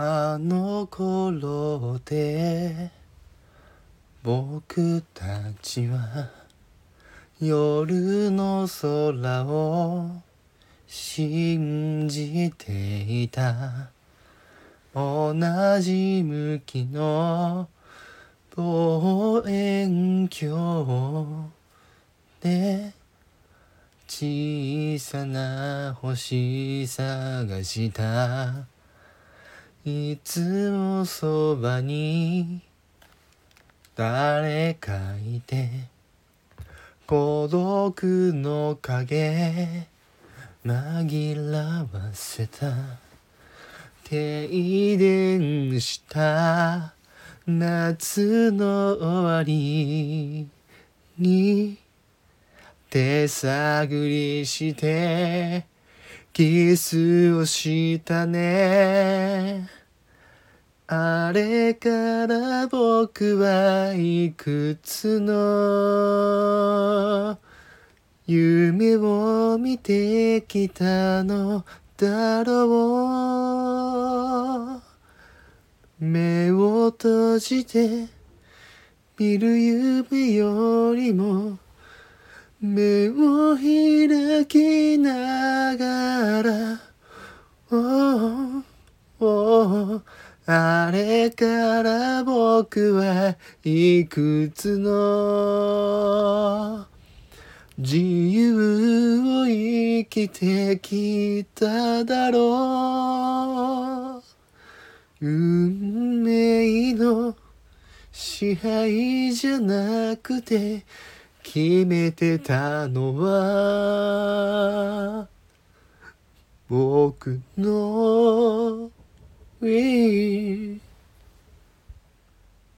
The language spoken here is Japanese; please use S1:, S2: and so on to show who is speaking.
S1: あの頃で僕たちは夜の空を信じていた。同じ向きの望遠鏡で小さな星探した。いつもそばに誰かいて孤独の影紛らわせた停電した夏の終わりに手探りしてキスをしたね。あれから僕はいくつの夢を見てきたのだろう。目を閉じて見る夢よりも目を開あれから僕はいくつの自由を生きてきただろう。運命の支配じゃなくて決めてたのは僕の We